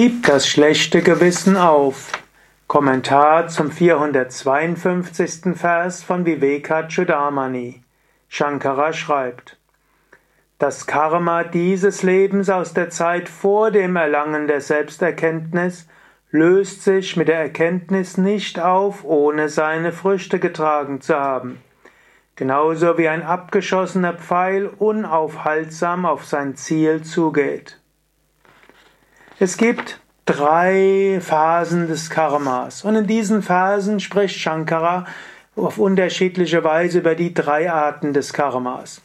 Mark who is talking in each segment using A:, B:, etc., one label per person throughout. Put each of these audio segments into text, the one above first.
A: Gib das schlechte Gewissen auf. Kommentar zum 452. Vers von Vivekachudamani. Shankara schreibt, das Karma dieses Lebens aus der Zeit vor dem Erlangen der Selbsterkenntnis löst sich mit der Erkenntnis nicht auf, ohne seine Früchte getragen zu haben. Genauso wie ein abgeschossener Pfeil unaufhaltsam auf sein Ziel zugeht. Es gibt drei Phasen des Karmas und in diesen Phasen spricht Shankara auf unterschiedliche Weise über die drei Arten des Karmas.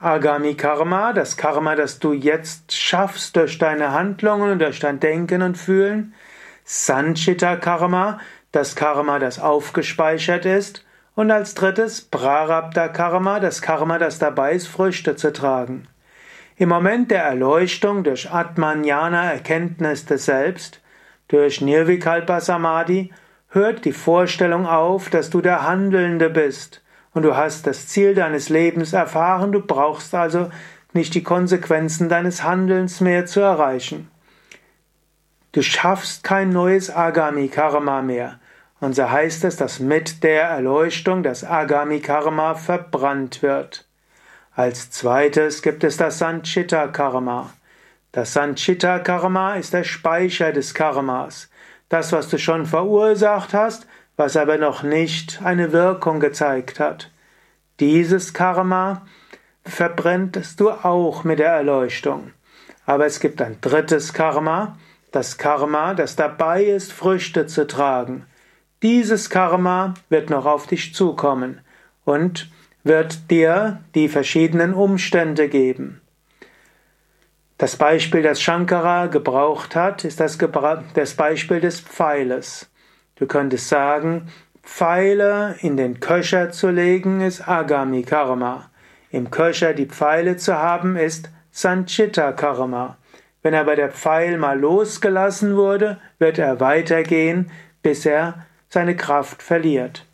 A: Agami Karma, das Karma, das du jetzt schaffst durch deine Handlungen und durch dein Denken und Fühlen. Sanchita Karma, das Karma, das aufgespeichert ist. Und als drittes Prarabdha Karma, das Karma, das dabei ist, Früchte zu tragen. Im Moment der Erleuchtung durch Atmanjana, Erkenntnis des Selbst, durch Nirvikalpa Samadhi, hört die Vorstellung auf, dass du der Handelnde bist und du hast das Ziel deines Lebens erfahren, du brauchst also nicht die Konsequenzen deines Handelns mehr zu erreichen. Du schaffst kein neues Agami Karma mehr. Und so heißt es, dass mit der Erleuchtung das Agami Karma verbrannt wird. Als zweites gibt es das Sanchita Karma. Das Sanchita Karma ist der Speicher des Karmas. Das, was du schon verursacht hast, was aber noch nicht eine Wirkung gezeigt hat. Dieses Karma verbrenntest du auch mit der Erleuchtung. Aber es gibt ein drittes Karma, das Karma, das dabei ist, Früchte zu tragen. Dieses Karma wird noch auf dich zukommen und wird dir die verschiedenen Umstände geben. Das Beispiel, das Shankara gebraucht hat, ist das, das Beispiel des Pfeiles. Du könntest sagen, Pfeile in den Köcher zu legen ist Agami Karma. Im Köcher die Pfeile zu haben ist Sanchita Karma. Wenn aber der Pfeil mal losgelassen wurde, wird er weitergehen, bis er seine Kraft verliert.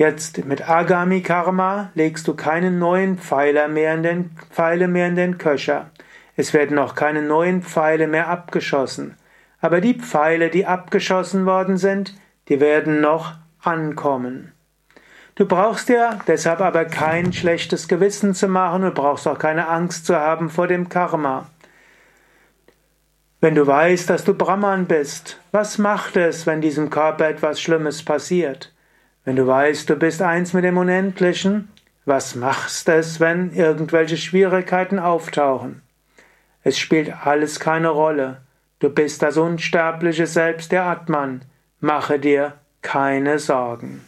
A: Jetzt mit Agami Karma legst du keine neuen Pfeile mehr in den, Pfeile mehr in den Köcher. Es werden auch keine neuen Pfeile mehr abgeschossen. Aber die Pfeile, die abgeschossen worden sind, die werden noch ankommen. Du brauchst dir deshalb aber kein schlechtes Gewissen zu machen, du brauchst auch keine Angst zu haben vor dem Karma. Wenn du weißt, dass du Brahman bist, was macht es, wenn diesem Körper etwas Schlimmes passiert? Wenn du weißt, du bist eins mit dem Unendlichen, was machst es, wenn irgendwelche Schwierigkeiten auftauchen? Es spielt alles keine Rolle. Du bist das unsterbliche Selbst der Atman. Mache dir keine Sorgen.